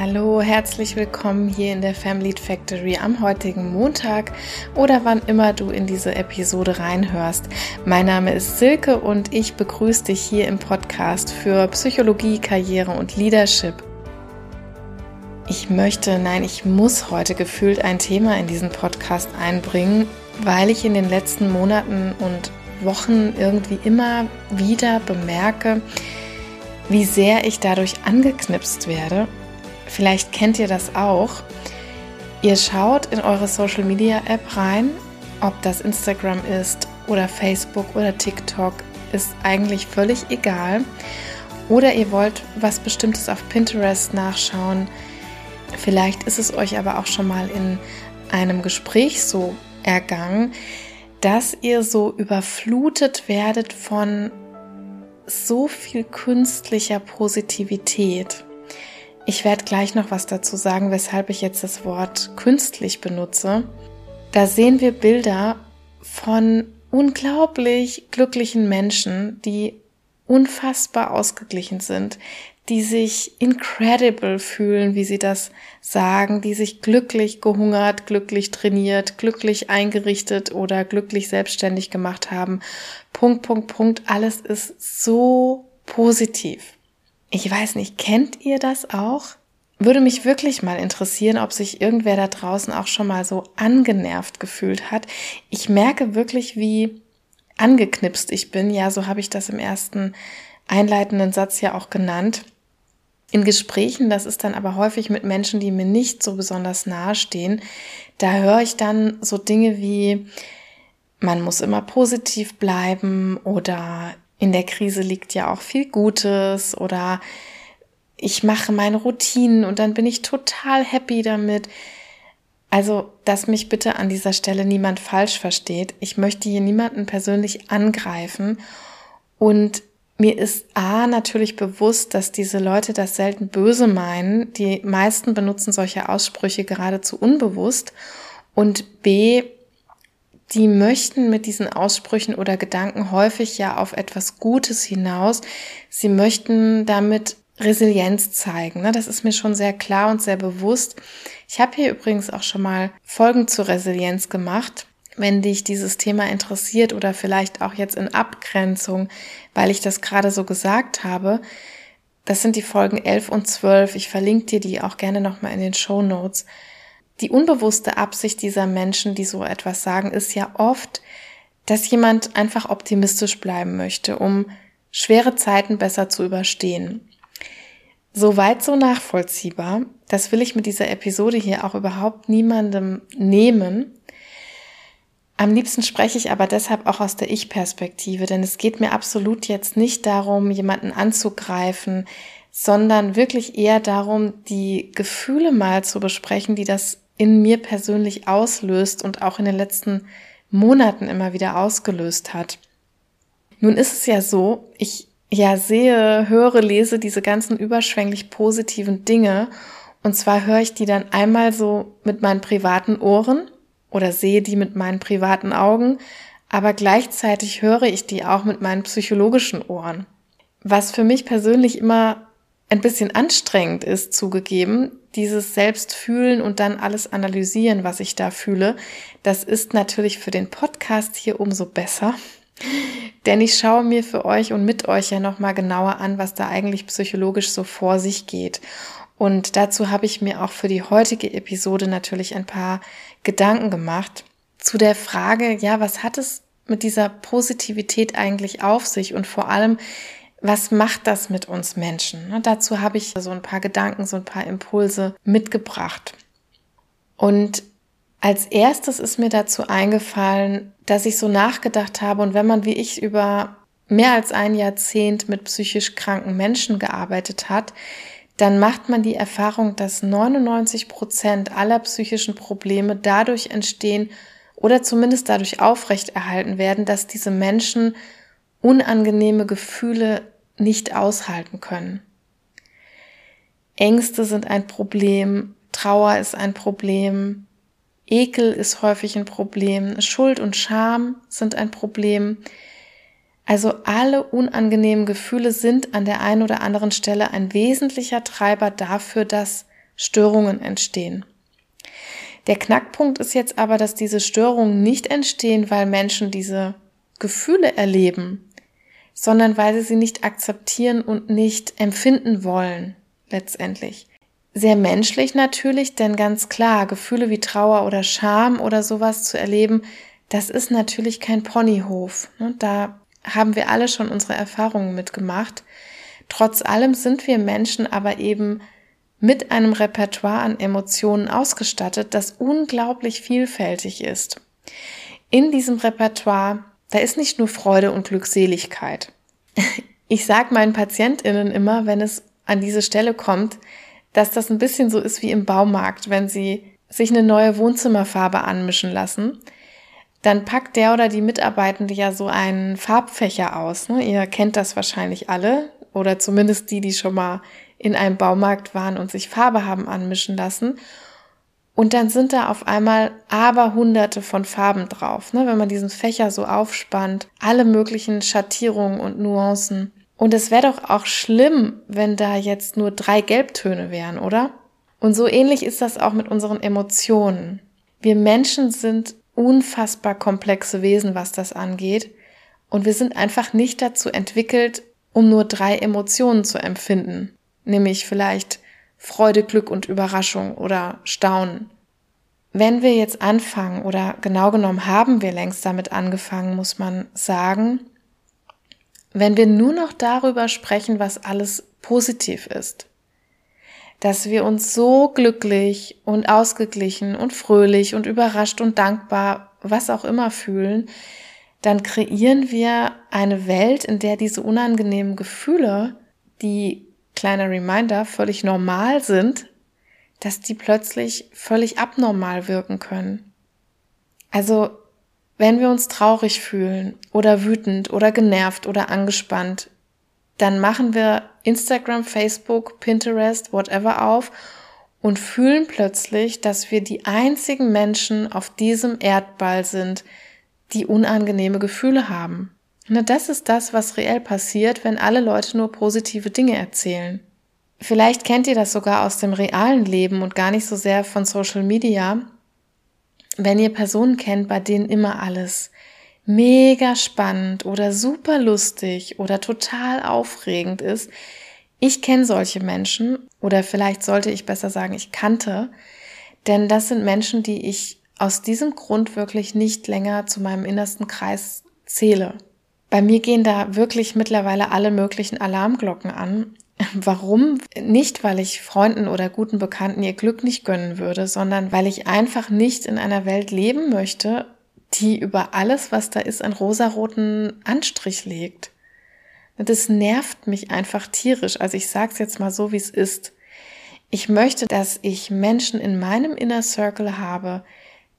Hallo, herzlich willkommen hier in der Family Factory am heutigen Montag oder wann immer du in diese Episode reinhörst. Mein Name ist Silke und ich begrüße dich hier im Podcast für Psychologie, Karriere und Leadership. Ich möchte, nein, ich muss heute gefühlt ein Thema in diesen Podcast einbringen, weil ich in den letzten Monaten und Wochen irgendwie immer wieder bemerke, wie sehr ich dadurch angeknipst werde Vielleicht kennt ihr das auch. Ihr schaut in eure Social Media App rein, ob das Instagram ist oder Facebook oder TikTok, ist eigentlich völlig egal. Oder ihr wollt was Bestimmtes auf Pinterest nachschauen. Vielleicht ist es euch aber auch schon mal in einem Gespräch so ergangen, dass ihr so überflutet werdet von so viel künstlicher Positivität. Ich werde gleich noch was dazu sagen, weshalb ich jetzt das Wort künstlich benutze. Da sehen wir Bilder von unglaublich glücklichen Menschen, die unfassbar ausgeglichen sind, die sich incredible fühlen, wie sie das sagen, die sich glücklich gehungert, glücklich trainiert, glücklich eingerichtet oder glücklich selbstständig gemacht haben. Punkt, Punkt, Punkt. Alles ist so positiv. Ich weiß nicht, kennt ihr das auch? Würde mich wirklich mal interessieren, ob sich irgendwer da draußen auch schon mal so angenervt gefühlt hat. Ich merke wirklich, wie angeknipst ich bin. Ja, so habe ich das im ersten einleitenden Satz ja auch genannt. In Gesprächen, das ist dann aber häufig mit Menschen, die mir nicht so besonders nahe stehen, da höre ich dann so Dinge wie, man muss immer positiv bleiben oder in der Krise liegt ja auch viel Gutes oder ich mache meine Routinen und dann bin ich total happy damit. Also, dass mich bitte an dieser Stelle niemand falsch versteht. Ich möchte hier niemanden persönlich angreifen und mir ist A natürlich bewusst, dass diese Leute das selten böse meinen. Die meisten benutzen solche Aussprüche geradezu unbewusst. Und B, die möchten mit diesen Aussprüchen oder Gedanken häufig ja auf etwas Gutes hinaus. Sie möchten damit Resilienz zeigen. Ne? Das ist mir schon sehr klar und sehr bewusst. Ich habe hier übrigens auch schon mal Folgen zur Resilienz gemacht. Wenn dich dieses Thema interessiert oder vielleicht auch jetzt in Abgrenzung, weil ich das gerade so gesagt habe, das sind die Folgen 11 und 12. Ich verlinke dir die auch gerne nochmal in den Show Notes. Die unbewusste Absicht dieser Menschen, die so etwas sagen, ist ja oft, dass jemand einfach optimistisch bleiben möchte, um schwere Zeiten besser zu überstehen. Soweit so nachvollziehbar. Das will ich mit dieser Episode hier auch überhaupt niemandem nehmen. Am liebsten spreche ich aber deshalb auch aus der Ich-Perspektive, denn es geht mir absolut jetzt nicht darum, jemanden anzugreifen, sondern wirklich eher darum, die Gefühle mal zu besprechen, die das in mir persönlich auslöst und auch in den letzten Monaten immer wieder ausgelöst hat. Nun ist es ja so, ich ja sehe, höre, lese diese ganzen überschwänglich positiven Dinge und zwar höre ich die dann einmal so mit meinen privaten Ohren oder sehe die mit meinen privaten Augen, aber gleichzeitig höre ich die auch mit meinen psychologischen Ohren. Was für mich persönlich immer ein bisschen anstrengend ist, zugegeben, dieses Selbstfühlen und dann alles analysieren, was ich da fühle, das ist natürlich für den Podcast hier umso besser. Denn ich schaue mir für euch und mit euch ja nochmal genauer an, was da eigentlich psychologisch so vor sich geht. Und dazu habe ich mir auch für die heutige Episode natürlich ein paar Gedanken gemacht zu der Frage, ja, was hat es mit dieser Positivität eigentlich auf sich und vor allem, was macht das mit uns Menschen? Und dazu habe ich so ein paar Gedanken, so ein paar Impulse mitgebracht. Und als erstes ist mir dazu eingefallen, dass ich so nachgedacht habe und wenn man wie ich über mehr als ein Jahrzehnt mit psychisch kranken Menschen gearbeitet hat, dann macht man die Erfahrung, dass 99 Prozent aller psychischen Probleme dadurch entstehen oder zumindest dadurch aufrechterhalten werden, dass diese Menschen unangenehme Gefühle nicht aushalten können. Ängste sind ein Problem, Trauer ist ein Problem, Ekel ist häufig ein Problem, Schuld und Scham sind ein Problem. Also alle unangenehmen Gefühle sind an der einen oder anderen Stelle ein wesentlicher Treiber dafür, dass Störungen entstehen. Der Knackpunkt ist jetzt aber, dass diese Störungen nicht entstehen, weil Menschen diese Gefühle erleben, sondern weil sie sie nicht akzeptieren und nicht empfinden wollen, letztendlich. Sehr menschlich natürlich, denn ganz klar, Gefühle wie Trauer oder Scham oder sowas zu erleben, das ist natürlich kein Ponyhof. Ne? Da haben wir alle schon unsere Erfahrungen mitgemacht. Trotz allem sind wir Menschen aber eben mit einem Repertoire an Emotionen ausgestattet, das unglaublich vielfältig ist. In diesem Repertoire, da ist nicht nur Freude und Glückseligkeit. Ich sage meinen Patientinnen immer, wenn es an diese Stelle kommt, dass das ein bisschen so ist wie im Baumarkt, wenn sie sich eine neue Wohnzimmerfarbe anmischen lassen dann packt der oder die Mitarbeitende ja so einen Farbfächer aus. Ne? Ihr kennt das wahrscheinlich alle oder zumindest die, die schon mal in einem Baumarkt waren und sich Farbe haben anmischen lassen. Und dann sind da auf einmal aber hunderte von Farben drauf, ne? wenn man diesen Fächer so aufspannt, alle möglichen Schattierungen und Nuancen. Und es wäre doch auch schlimm, wenn da jetzt nur drei Gelbtöne wären, oder? Und so ähnlich ist das auch mit unseren Emotionen. Wir Menschen sind unfassbar komplexe Wesen, was das angeht. Und wir sind einfach nicht dazu entwickelt, um nur drei Emotionen zu empfinden. Nämlich vielleicht Freude, Glück und Überraschung oder Staunen. Wenn wir jetzt anfangen oder genau genommen haben wir längst damit angefangen, muss man sagen, wenn wir nur noch darüber sprechen, was alles positiv ist, dass wir uns so glücklich und ausgeglichen und fröhlich und überrascht und dankbar, was auch immer fühlen, dann kreieren wir eine Welt, in der diese unangenehmen Gefühle, die kleiner Reminder völlig normal sind, dass die plötzlich völlig abnormal wirken können. Also, wenn wir uns traurig fühlen oder wütend oder genervt oder angespannt, dann machen wir Instagram, Facebook, Pinterest, whatever auf und fühlen plötzlich, dass wir die einzigen Menschen auf diesem Erdball sind, die unangenehme Gefühle haben. Na, das ist das, was reell passiert, wenn alle Leute nur positive Dinge erzählen. Vielleicht kennt ihr das sogar aus dem realen Leben und gar nicht so sehr von Social Media. Wenn ihr Personen kennt, bei denen immer alles mega spannend oder super lustig oder total aufregend ist. Ich kenne solche Menschen oder vielleicht sollte ich besser sagen, ich kannte, denn das sind Menschen, die ich aus diesem Grund wirklich nicht länger zu meinem innersten Kreis zähle. Bei mir gehen da wirklich mittlerweile alle möglichen Alarmglocken an. Warum? Nicht, weil ich Freunden oder guten Bekannten ihr Glück nicht gönnen würde, sondern weil ich einfach nicht in einer Welt leben möchte, die über alles, was da ist, einen rosaroten Anstrich legt. Das nervt mich einfach tierisch. Also ich sage es jetzt mal so, wie es ist. Ich möchte, dass ich Menschen in meinem Inner Circle habe,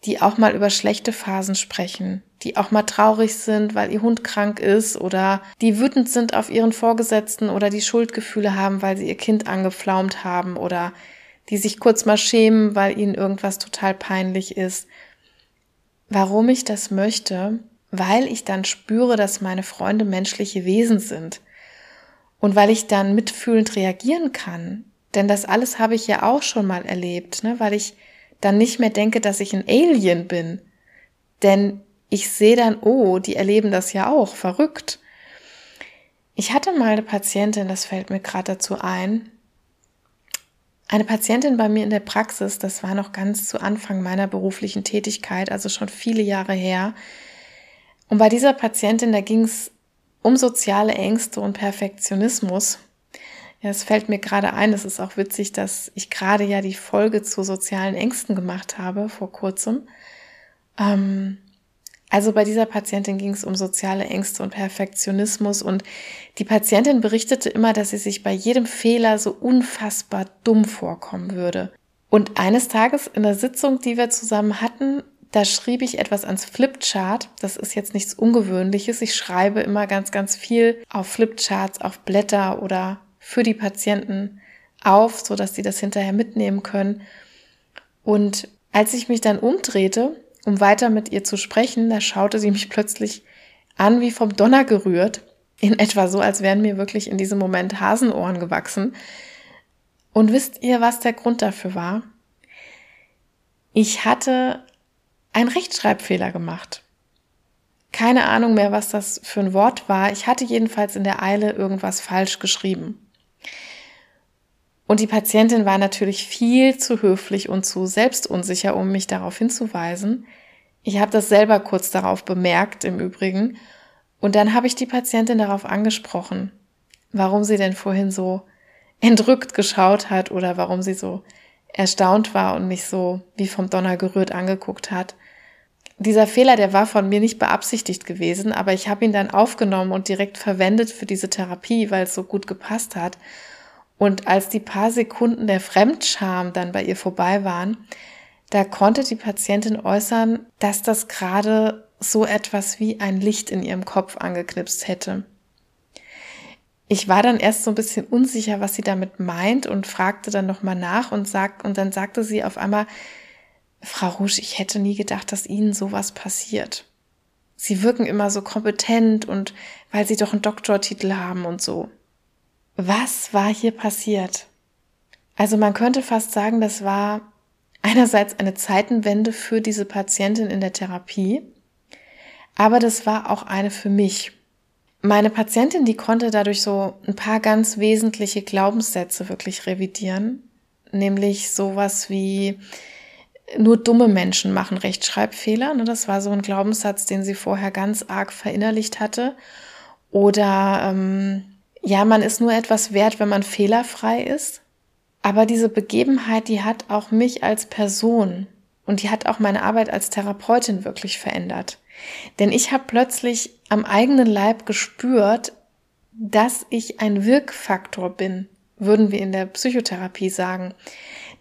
die auch mal über schlechte Phasen sprechen, die auch mal traurig sind, weil ihr Hund krank ist oder die wütend sind auf ihren Vorgesetzten oder die Schuldgefühle haben, weil sie ihr Kind angepflaumt haben oder die sich kurz mal schämen, weil ihnen irgendwas total peinlich ist warum ich das möchte, weil ich dann spüre, dass meine Freunde menschliche Wesen sind und weil ich dann mitfühlend reagieren kann. Denn das alles habe ich ja auch schon mal erlebt, ne? weil ich dann nicht mehr denke, dass ich ein Alien bin. Denn ich sehe dann, oh, die erleben das ja auch, verrückt. Ich hatte mal eine Patientin, das fällt mir gerade dazu ein, eine Patientin bei mir in der Praxis, das war noch ganz zu Anfang meiner beruflichen Tätigkeit, also schon viele Jahre her. Und bei dieser Patientin, da ging es um soziale Ängste und Perfektionismus. Ja, es fällt mir gerade ein, es ist auch witzig, dass ich gerade ja die Folge zu sozialen Ängsten gemacht habe vor kurzem. Ähm, also bei dieser Patientin ging es um soziale Ängste und Perfektionismus und die Patientin berichtete immer, dass sie sich bei jedem Fehler so unfassbar dumm vorkommen würde. Und eines Tages in der Sitzung, die wir zusammen hatten, da schrieb ich etwas ans Flipchart. Das ist jetzt nichts Ungewöhnliches. Ich schreibe immer ganz, ganz viel auf Flipcharts, auf Blätter oder für die Patienten auf, so dass sie das hinterher mitnehmen können. Und als ich mich dann umdrehte, um weiter mit ihr zu sprechen, da schaute sie mich plötzlich an wie vom Donner gerührt, in etwa so, als wären mir wirklich in diesem Moment Hasenohren gewachsen. Und wisst ihr, was der Grund dafür war? Ich hatte einen Rechtschreibfehler gemacht. Keine Ahnung mehr, was das für ein Wort war. Ich hatte jedenfalls in der Eile irgendwas falsch geschrieben. Und die Patientin war natürlich viel zu höflich und zu selbstunsicher, um mich darauf hinzuweisen. Ich habe das selber kurz darauf bemerkt, im Übrigen. Und dann habe ich die Patientin darauf angesprochen, warum sie denn vorhin so entrückt geschaut hat oder warum sie so erstaunt war und mich so wie vom Donner gerührt angeguckt hat. Dieser Fehler, der war von mir nicht beabsichtigt gewesen, aber ich habe ihn dann aufgenommen und direkt verwendet für diese Therapie, weil es so gut gepasst hat. Und als die paar Sekunden der Fremdscham dann bei ihr vorbei waren, da konnte die Patientin äußern, dass das gerade so etwas wie ein Licht in ihrem Kopf angeknipst hätte. Ich war dann erst so ein bisschen unsicher, was sie damit meint und fragte dann nochmal nach und sagt, und dann sagte sie auf einmal, Frau Rouge, ich hätte nie gedacht, dass Ihnen sowas passiert. Sie wirken immer so kompetent und weil Sie doch einen Doktortitel haben und so. Was war hier passiert? Also man könnte fast sagen, das war einerseits eine Zeitenwende für diese Patientin in der Therapie, aber das war auch eine für mich. Meine Patientin, die konnte dadurch so ein paar ganz wesentliche Glaubenssätze wirklich revidieren, nämlich sowas wie nur dumme Menschen machen Rechtschreibfehler. Ne, das war so ein Glaubenssatz, den sie vorher ganz arg verinnerlicht hatte. Oder ähm, ja, man ist nur etwas wert, wenn man fehlerfrei ist. Aber diese Begebenheit, die hat auch mich als Person und die hat auch meine Arbeit als Therapeutin wirklich verändert. Denn ich habe plötzlich am eigenen Leib gespürt, dass ich ein Wirkfaktor bin, würden wir in der Psychotherapie sagen.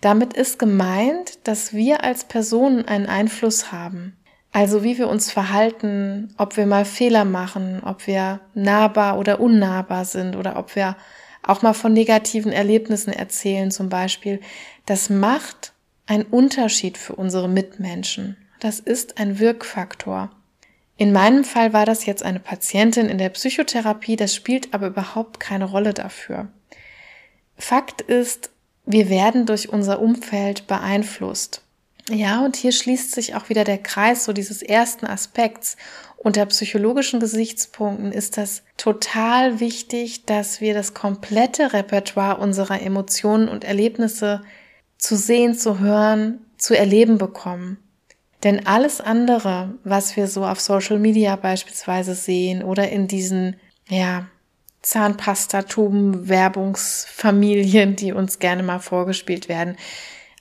Damit ist gemeint, dass wir als Personen einen Einfluss haben. Also wie wir uns verhalten, ob wir mal Fehler machen, ob wir nahbar oder unnahbar sind oder ob wir auch mal von negativen Erlebnissen erzählen zum Beispiel. Das macht einen Unterschied für unsere Mitmenschen. Das ist ein Wirkfaktor. In meinem Fall war das jetzt eine Patientin in der Psychotherapie, das spielt aber überhaupt keine Rolle dafür. Fakt ist, wir werden durch unser Umfeld beeinflusst. Ja, und hier schließt sich auch wieder der Kreis so dieses ersten Aspekts. Unter psychologischen Gesichtspunkten ist das total wichtig, dass wir das komplette Repertoire unserer Emotionen und Erlebnisse zu sehen, zu hören, zu erleben bekommen. Denn alles andere, was wir so auf Social Media beispielsweise sehen oder in diesen, ja, Zahnpastatuben, Werbungsfamilien, die uns gerne mal vorgespielt werden,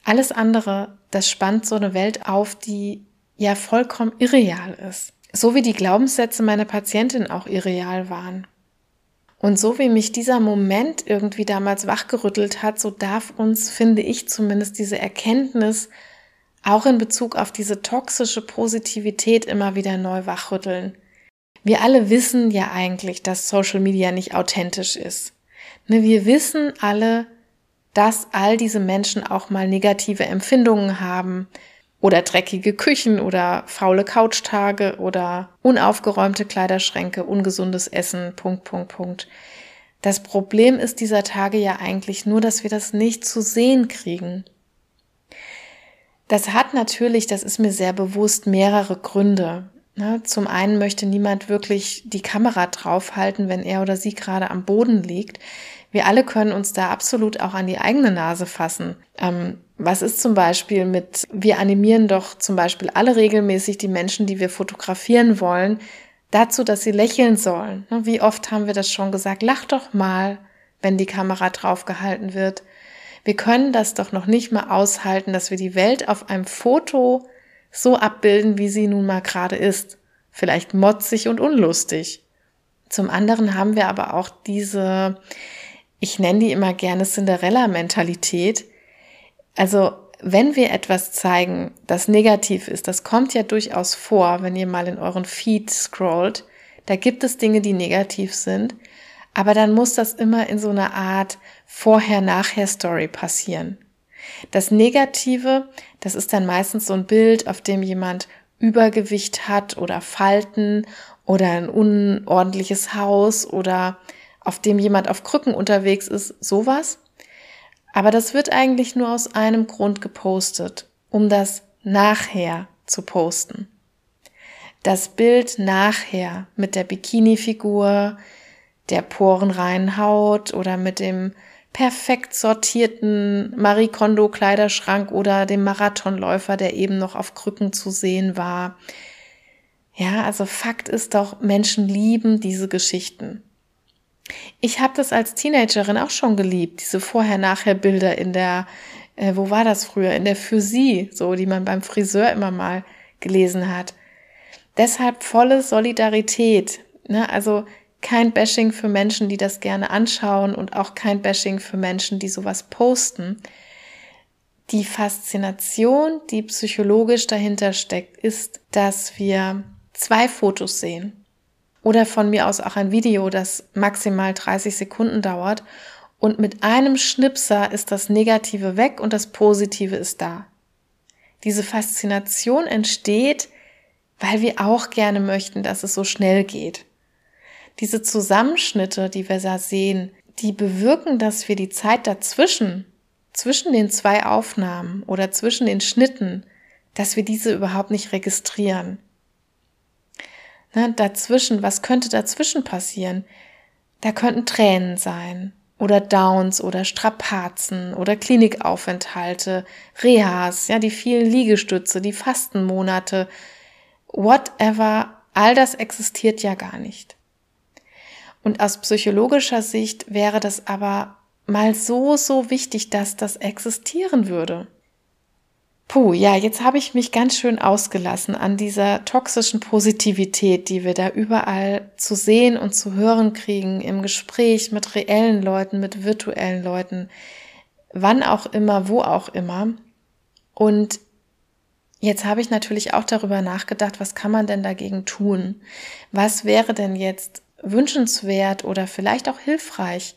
alles andere, das spannt so eine Welt auf, die ja vollkommen irreal ist. So wie die Glaubenssätze meiner Patientin auch irreal waren. Und so wie mich dieser Moment irgendwie damals wachgerüttelt hat, so darf uns, finde ich zumindest, diese Erkenntnis auch in Bezug auf diese toxische Positivität immer wieder neu wachrütteln. Wir alle wissen ja eigentlich, dass Social Media nicht authentisch ist. Ne, wir wissen alle, dass all diese Menschen auch mal negative Empfindungen haben oder dreckige Küchen oder faule Couchtage oder unaufgeräumte Kleiderschränke, ungesundes Essen, Punkt, Punkt, Punkt. Das Problem ist dieser Tage ja eigentlich nur, dass wir das nicht zu sehen kriegen. Das hat natürlich, das ist mir sehr bewusst, mehrere Gründe. Ne, zum einen möchte niemand wirklich die Kamera draufhalten, wenn er oder sie gerade am Boden liegt. Wir alle können uns da absolut auch an die eigene Nase fassen. Ähm, was ist zum Beispiel mit, wir animieren doch zum Beispiel alle regelmäßig die Menschen, die wir fotografieren wollen, dazu, dass sie lächeln sollen. Ne, wie oft haben wir das schon gesagt? Lach doch mal, wenn die Kamera draufgehalten wird. Wir können das doch noch nicht mal aushalten, dass wir die Welt auf einem Foto so abbilden, wie sie nun mal gerade ist. Vielleicht motzig und unlustig. Zum anderen haben wir aber auch diese, ich nenne die immer gerne Cinderella-Mentalität. Also wenn wir etwas zeigen, das negativ ist, das kommt ja durchaus vor, wenn ihr mal in euren Feed scrollt, da gibt es Dinge, die negativ sind, aber dann muss das immer in so einer Art Vorher-Nachher-Story passieren. Das Negative, das ist dann meistens so ein Bild, auf dem jemand Übergewicht hat oder Falten oder ein unordentliches Haus oder auf dem jemand auf Krücken unterwegs ist, sowas. Aber das wird eigentlich nur aus einem Grund gepostet, um das nachher zu posten. Das Bild nachher mit der Bikini-Figur, der porenreinen Haut oder mit dem perfekt sortierten Marie Kondo Kleiderschrank oder dem Marathonläufer, der eben noch auf Krücken zu sehen war. Ja, also Fakt ist doch, Menschen lieben diese Geschichten. Ich habe das als Teenagerin auch schon geliebt, diese Vorher-Nachher-Bilder in der, äh, wo war das früher, in der Physik, so, die man beim Friseur immer mal gelesen hat. Deshalb volle Solidarität. Ne? Also kein Bashing für Menschen, die das gerne anschauen und auch kein Bashing für Menschen, die sowas posten. Die Faszination, die psychologisch dahinter steckt, ist, dass wir zwei Fotos sehen. Oder von mir aus auch ein Video, das maximal 30 Sekunden dauert. Und mit einem Schnipser ist das Negative weg und das Positive ist da. Diese Faszination entsteht, weil wir auch gerne möchten, dass es so schnell geht. Diese Zusammenschnitte, die wir da sehen, die bewirken, dass wir die Zeit dazwischen, zwischen den zwei Aufnahmen oder zwischen den Schnitten, dass wir diese überhaupt nicht registrieren. Ne, dazwischen, was könnte dazwischen passieren? Da könnten Tränen sein oder Downs oder Strapazen oder Klinikaufenthalte, Rehas, ja, die vielen Liegestütze, die Fastenmonate, whatever, all das existiert ja gar nicht. Und aus psychologischer Sicht wäre das aber mal so, so wichtig, dass das existieren würde. Puh, ja, jetzt habe ich mich ganz schön ausgelassen an dieser toxischen Positivität, die wir da überall zu sehen und zu hören kriegen, im Gespräch mit reellen Leuten, mit virtuellen Leuten, wann auch immer, wo auch immer. Und jetzt habe ich natürlich auch darüber nachgedacht, was kann man denn dagegen tun? Was wäre denn jetzt wünschenswert oder vielleicht auch hilfreich,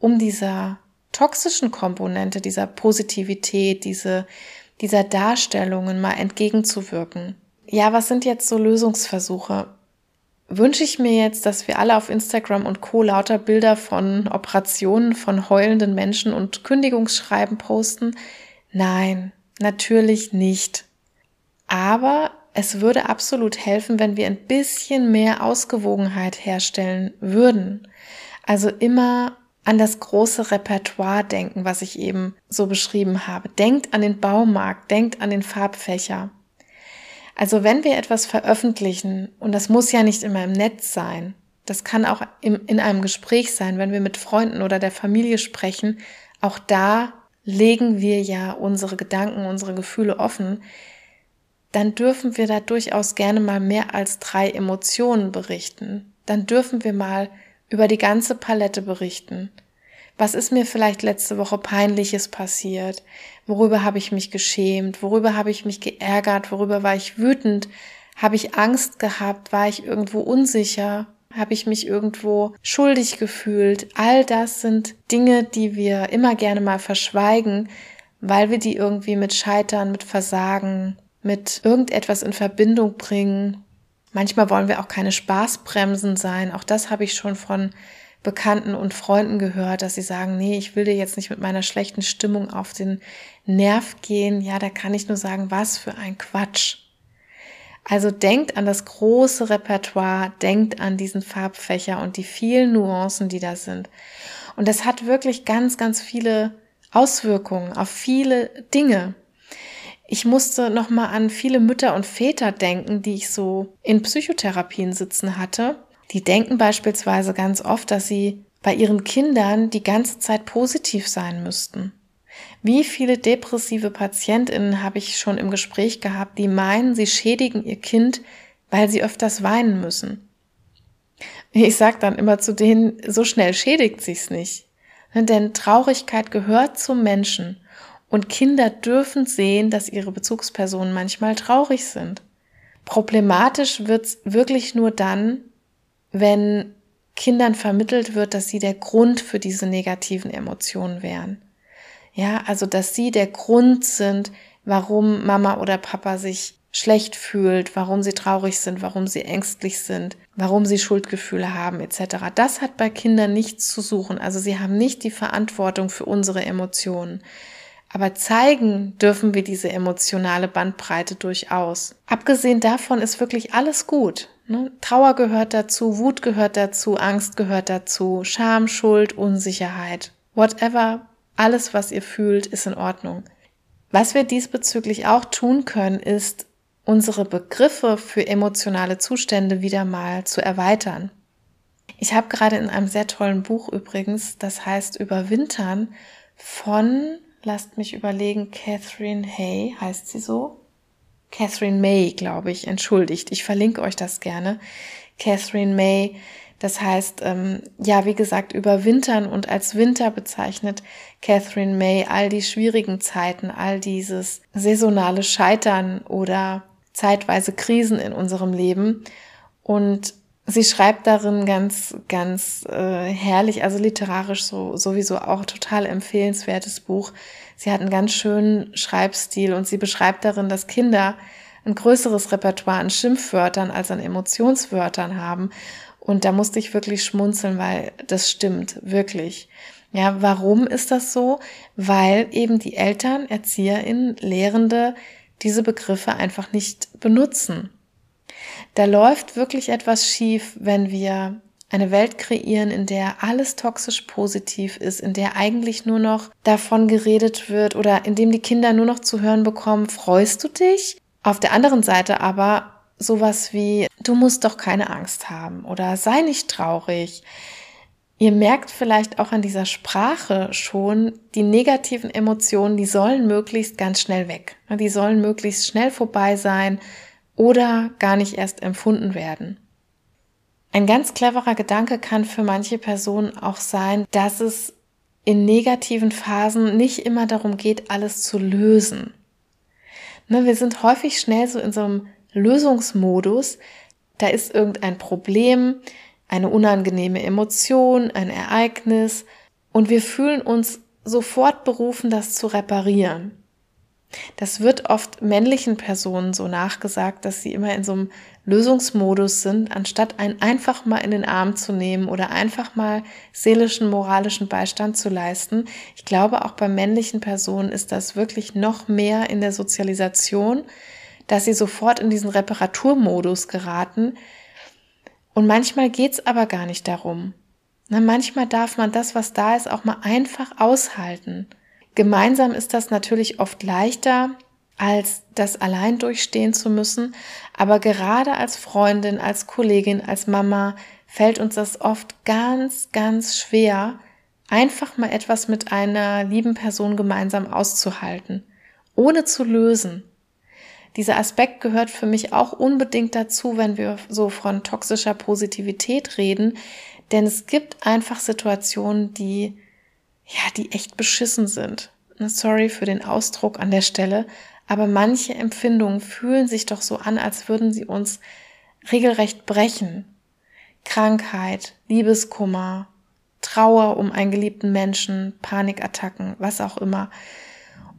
um dieser toxischen Komponente, dieser Positivität, diese dieser Darstellungen mal entgegenzuwirken. Ja, was sind jetzt so Lösungsversuche? Wünsche ich mir jetzt, dass wir alle auf Instagram und Co lauter Bilder von Operationen von heulenden Menschen und Kündigungsschreiben posten? Nein, natürlich nicht. Aber es würde absolut helfen, wenn wir ein bisschen mehr Ausgewogenheit herstellen würden. Also immer an das große Repertoire denken, was ich eben so beschrieben habe. Denkt an den Baumarkt, denkt an den Farbfächer. Also wenn wir etwas veröffentlichen, und das muss ja nicht immer im Netz sein, das kann auch im, in einem Gespräch sein, wenn wir mit Freunden oder der Familie sprechen, auch da legen wir ja unsere Gedanken, unsere Gefühle offen, dann dürfen wir da durchaus gerne mal mehr als drei Emotionen berichten. Dann dürfen wir mal über die ganze Palette berichten. Was ist mir vielleicht letzte Woche peinliches passiert? Worüber habe ich mich geschämt? Worüber habe ich mich geärgert? Worüber war ich wütend? Habe ich Angst gehabt? War ich irgendwo unsicher? Habe ich mich irgendwo schuldig gefühlt? All das sind Dinge, die wir immer gerne mal verschweigen, weil wir die irgendwie mit Scheitern, mit Versagen, mit irgendetwas in Verbindung bringen, Manchmal wollen wir auch keine Spaßbremsen sein. Auch das habe ich schon von Bekannten und Freunden gehört, dass sie sagen, nee, ich will dir jetzt nicht mit meiner schlechten Stimmung auf den Nerv gehen. Ja, da kann ich nur sagen, was für ein Quatsch. Also denkt an das große Repertoire, denkt an diesen Farbfächer und die vielen Nuancen, die da sind. Und das hat wirklich ganz, ganz viele Auswirkungen auf viele Dinge. Ich musste nochmal an viele Mütter und Väter denken, die ich so in Psychotherapien sitzen hatte. Die denken beispielsweise ganz oft, dass sie bei ihren Kindern die ganze Zeit positiv sein müssten. Wie viele depressive Patientinnen habe ich schon im Gespräch gehabt, die meinen, sie schädigen ihr Kind, weil sie öfters weinen müssen. Ich sage dann immer zu denen, so schnell schädigt sich's nicht. Denn Traurigkeit gehört zum Menschen und Kinder dürfen sehen, dass ihre Bezugspersonen manchmal traurig sind. Problematisch wird's wirklich nur dann, wenn Kindern vermittelt wird, dass sie der Grund für diese negativen Emotionen wären. Ja, also dass sie der Grund sind, warum Mama oder Papa sich schlecht fühlt, warum sie traurig sind, warum sie ängstlich sind, warum sie Schuldgefühle haben etc. Das hat bei Kindern nichts zu suchen. Also sie haben nicht die Verantwortung für unsere Emotionen. Aber zeigen dürfen wir diese emotionale Bandbreite durchaus. Abgesehen davon ist wirklich alles gut. Ne? Trauer gehört dazu, Wut gehört dazu, Angst gehört dazu, Scham, Schuld, Unsicherheit, whatever, alles, was ihr fühlt, ist in Ordnung. Was wir diesbezüglich auch tun können, ist, unsere Begriffe für emotionale Zustände wieder mal zu erweitern. Ich habe gerade in einem sehr tollen Buch übrigens, das heißt Überwintern, von lasst mich überlegen, Catherine Hay heißt sie so. Catherine May, glaube ich, entschuldigt. Ich verlinke euch das gerne. Catherine May, das heißt, ähm, ja, wie gesagt, überwintern und als Winter bezeichnet Catherine May all die schwierigen Zeiten, all dieses saisonale Scheitern oder zeitweise Krisen in unserem Leben. Und Sie schreibt darin ganz, ganz äh, herrlich, also literarisch so sowieso auch total empfehlenswertes Buch. Sie hat einen ganz schönen Schreibstil und sie beschreibt darin, dass Kinder ein größeres Repertoire an Schimpfwörtern als an Emotionswörtern haben. Und da musste ich wirklich schmunzeln, weil das stimmt, wirklich. Ja, warum ist das so? Weil eben die Eltern, ErzieherInnen, Lehrende diese Begriffe einfach nicht benutzen. Da läuft wirklich etwas schief, wenn wir eine Welt kreieren, in der alles toxisch positiv ist, in der eigentlich nur noch davon geredet wird oder in dem die Kinder nur noch zu hören bekommen, freust du dich? Auf der anderen Seite aber sowas wie, du musst doch keine Angst haben oder sei nicht traurig. Ihr merkt vielleicht auch an dieser Sprache schon, die negativen Emotionen, die sollen möglichst ganz schnell weg. Die sollen möglichst schnell vorbei sein oder gar nicht erst empfunden werden. Ein ganz cleverer Gedanke kann für manche Personen auch sein, dass es in negativen Phasen nicht immer darum geht, alles zu lösen. Ne, wir sind häufig schnell so in so einem Lösungsmodus. Da ist irgendein Problem, eine unangenehme Emotion, ein Ereignis und wir fühlen uns sofort berufen, das zu reparieren. Das wird oft männlichen Personen so nachgesagt, dass sie immer in so einem Lösungsmodus sind, anstatt einen einfach mal in den Arm zu nehmen oder einfach mal seelischen, moralischen Beistand zu leisten. Ich glaube, auch bei männlichen Personen ist das wirklich noch mehr in der Sozialisation, dass sie sofort in diesen Reparaturmodus geraten. Und manchmal geht's aber gar nicht darum. Na, manchmal darf man das, was da ist, auch mal einfach aushalten. Gemeinsam ist das natürlich oft leichter, als das allein durchstehen zu müssen. Aber gerade als Freundin, als Kollegin, als Mama fällt uns das oft ganz, ganz schwer, einfach mal etwas mit einer lieben Person gemeinsam auszuhalten, ohne zu lösen. Dieser Aspekt gehört für mich auch unbedingt dazu, wenn wir so von toxischer Positivität reden, denn es gibt einfach Situationen, die ja, die echt beschissen sind. Sorry für den Ausdruck an der Stelle, aber manche Empfindungen fühlen sich doch so an, als würden sie uns regelrecht brechen. Krankheit, Liebeskummer, Trauer um einen geliebten Menschen, Panikattacken, was auch immer.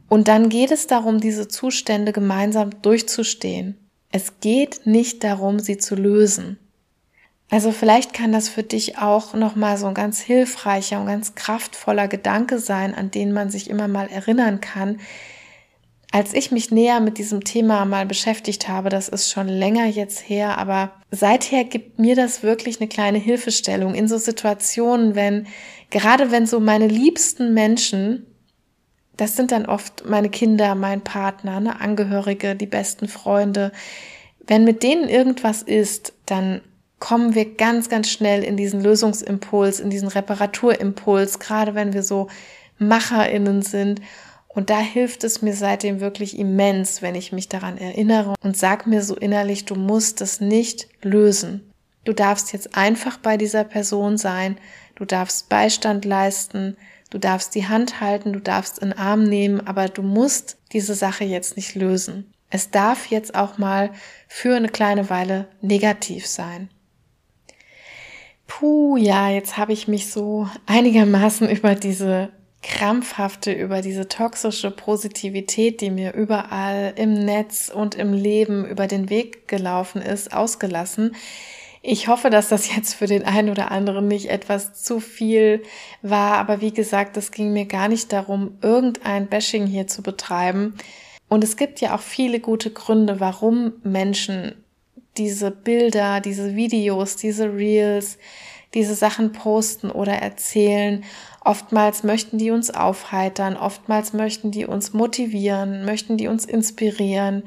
Und dann geht es darum, diese Zustände gemeinsam durchzustehen. Es geht nicht darum, sie zu lösen. Also vielleicht kann das für dich auch nochmal so ein ganz hilfreicher und ganz kraftvoller Gedanke sein, an den man sich immer mal erinnern kann. Als ich mich näher mit diesem Thema mal beschäftigt habe, das ist schon länger jetzt her, aber seither gibt mir das wirklich eine kleine Hilfestellung in so Situationen, wenn, gerade wenn so meine liebsten Menschen, das sind dann oft meine Kinder, mein Partner, ne, Angehörige, die besten Freunde, wenn mit denen irgendwas ist, dann kommen wir ganz, ganz schnell in diesen Lösungsimpuls, in diesen Reparaturimpuls, gerade wenn wir so MacherInnen sind. Und da hilft es mir seitdem wirklich immens, wenn ich mich daran erinnere und sag mir so innerlich, du musst das nicht lösen. Du darfst jetzt einfach bei dieser Person sein, du darfst Beistand leisten, du darfst die Hand halten, du darfst in den Arm nehmen, aber du musst diese Sache jetzt nicht lösen. Es darf jetzt auch mal für eine kleine Weile negativ sein. Puh, ja, jetzt habe ich mich so einigermaßen über diese krampfhafte über diese toxische Positivität, die mir überall im Netz und im Leben über den Weg gelaufen ist, ausgelassen. Ich hoffe, dass das jetzt für den einen oder anderen nicht etwas zu viel war, aber wie gesagt, es ging mir gar nicht darum, irgendein Bashing hier zu betreiben. Und es gibt ja auch viele gute Gründe, warum Menschen diese Bilder, diese Videos, diese Reels, diese Sachen posten oder erzählen. Oftmals möchten die uns aufheitern, oftmals möchten die uns motivieren, möchten die uns inspirieren.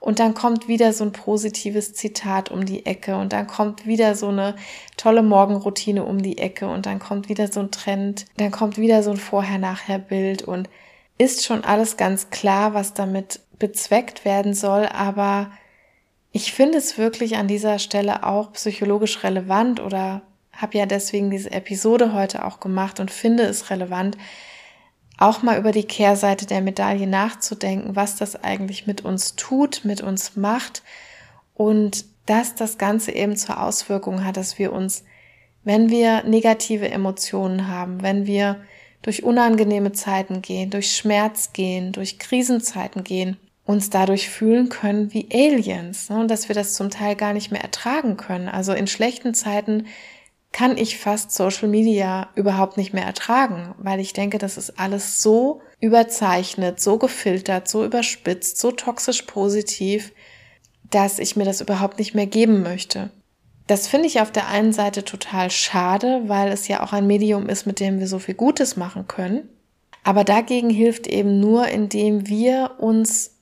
Und dann kommt wieder so ein positives Zitat um die Ecke und dann kommt wieder so eine tolle Morgenroutine um die Ecke und dann kommt wieder so ein Trend, dann kommt wieder so ein Vorher-Nachher-Bild und ist schon alles ganz klar, was damit bezweckt werden soll, aber ich finde es wirklich an dieser Stelle auch psychologisch relevant oder habe ja deswegen diese Episode heute auch gemacht und finde es relevant, auch mal über die Kehrseite der Medaille nachzudenken, was das eigentlich mit uns tut, mit uns macht und dass das Ganze eben zur Auswirkung hat, dass wir uns, wenn wir negative Emotionen haben, wenn wir durch unangenehme Zeiten gehen, durch Schmerz gehen, durch Krisenzeiten gehen, uns dadurch fühlen können wie Aliens ne? und dass wir das zum Teil gar nicht mehr ertragen können. Also in schlechten Zeiten kann ich fast Social Media überhaupt nicht mehr ertragen, weil ich denke, das ist alles so überzeichnet, so gefiltert, so überspitzt, so toxisch positiv, dass ich mir das überhaupt nicht mehr geben möchte. Das finde ich auf der einen Seite total schade, weil es ja auch ein Medium ist, mit dem wir so viel Gutes machen können. Aber dagegen hilft eben nur, indem wir uns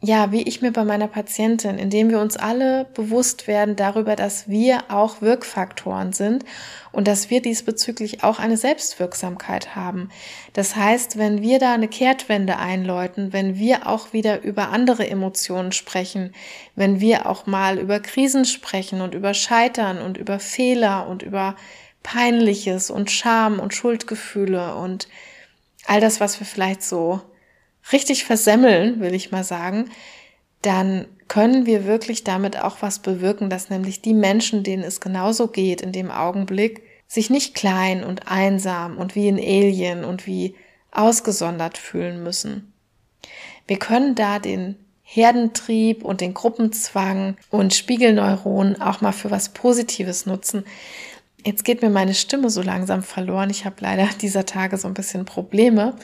ja, wie ich mir bei meiner Patientin, indem wir uns alle bewusst werden darüber, dass wir auch Wirkfaktoren sind und dass wir diesbezüglich auch eine Selbstwirksamkeit haben. Das heißt, wenn wir da eine Kehrtwende einläuten, wenn wir auch wieder über andere Emotionen sprechen, wenn wir auch mal über Krisen sprechen und über Scheitern und über Fehler und über Peinliches und Scham und Schuldgefühle und all das, was wir vielleicht so richtig versemmeln, will ich mal sagen, dann können wir wirklich damit auch was bewirken, dass nämlich die Menschen, denen es genauso geht in dem Augenblick, sich nicht klein und einsam und wie ein Alien und wie ausgesondert fühlen müssen. Wir können da den Herdentrieb und den Gruppenzwang und Spiegelneuronen auch mal für was Positives nutzen. Jetzt geht mir meine Stimme so langsam verloren. Ich habe leider dieser Tage so ein bisschen Probleme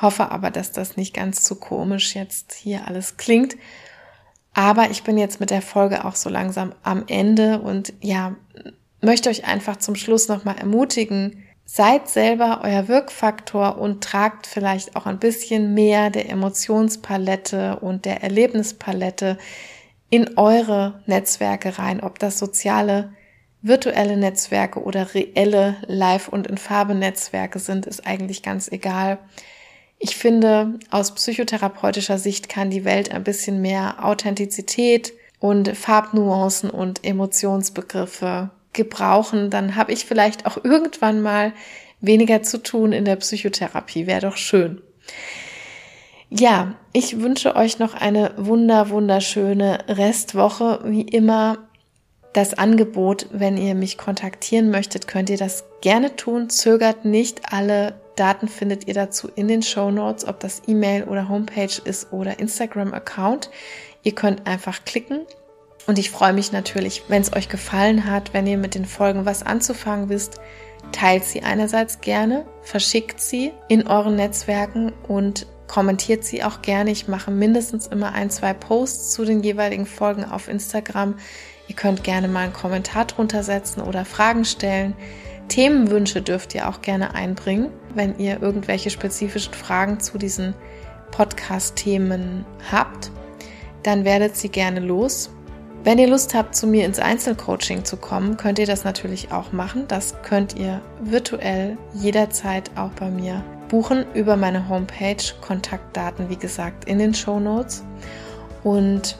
hoffe aber, dass das nicht ganz zu komisch jetzt hier alles klingt. Aber ich bin jetzt mit der Folge auch so langsam am Ende und ja, möchte euch einfach zum Schluss nochmal ermutigen, seid selber euer Wirkfaktor und tragt vielleicht auch ein bisschen mehr der Emotionspalette und der Erlebnispalette in eure Netzwerke rein, ob das soziale, virtuelle Netzwerke oder reelle Live- und in Farbe Netzwerke sind, ist eigentlich ganz egal. Ich finde, aus psychotherapeutischer Sicht kann die Welt ein bisschen mehr Authentizität und Farbnuancen und Emotionsbegriffe gebrauchen. Dann habe ich vielleicht auch irgendwann mal weniger zu tun in der Psychotherapie. Wäre doch schön. Ja, ich wünsche euch noch eine wunder, wunderschöne Restwoche. Wie immer das Angebot, wenn ihr mich kontaktieren möchtet, könnt ihr das gerne tun. Zögert nicht alle Daten findet ihr dazu in den Show Notes, ob das E-Mail oder Homepage ist oder Instagram-Account. Ihr könnt einfach klicken. Und ich freue mich natürlich, wenn es euch gefallen hat, wenn ihr mit den Folgen was anzufangen wisst, teilt sie einerseits gerne, verschickt sie in euren Netzwerken und kommentiert sie auch gerne. Ich mache mindestens immer ein, zwei Posts zu den jeweiligen Folgen auf Instagram. Ihr könnt gerne mal einen Kommentar drunter setzen oder Fragen stellen. Themenwünsche dürft ihr auch gerne einbringen, wenn ihr irgendwelche spezifischen Fragen zu diesen Podcast-Themen habt. Dann werdet sie gerne los. Wenn ihr Lust habt, zu mir ins Einzelcoaching zu kommen, könnt ihr das natürlich auch machen. Das könnt ihr virtuell jederzeit auch bei mir buchen über meine Homepage. Kontaktdaten, wie gesagt, in den Show Notes. Und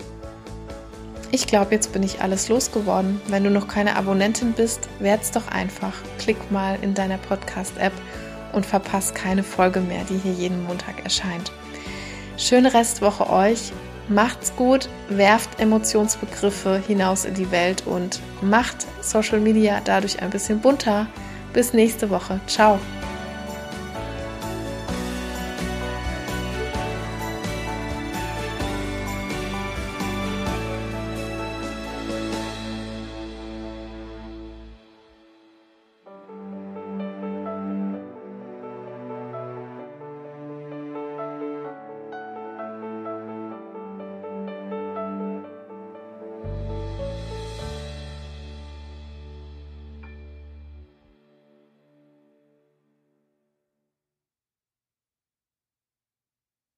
ich glaube, jetzt bin ich alles losgeworden. Wenn du noch keine Abonnentin bist, werd's doch einfach. Klick mal in deiner Podcast-App und verpasst keine Folge mehr, die hier jeden Montag erscheint. Schöne Restwoche euch. Macht's gut, werft Emotionsbegriffe hinaus in die Welt und macht Social Media dadurch ein bisschen bunter. Bis nächste Woche. Ciao.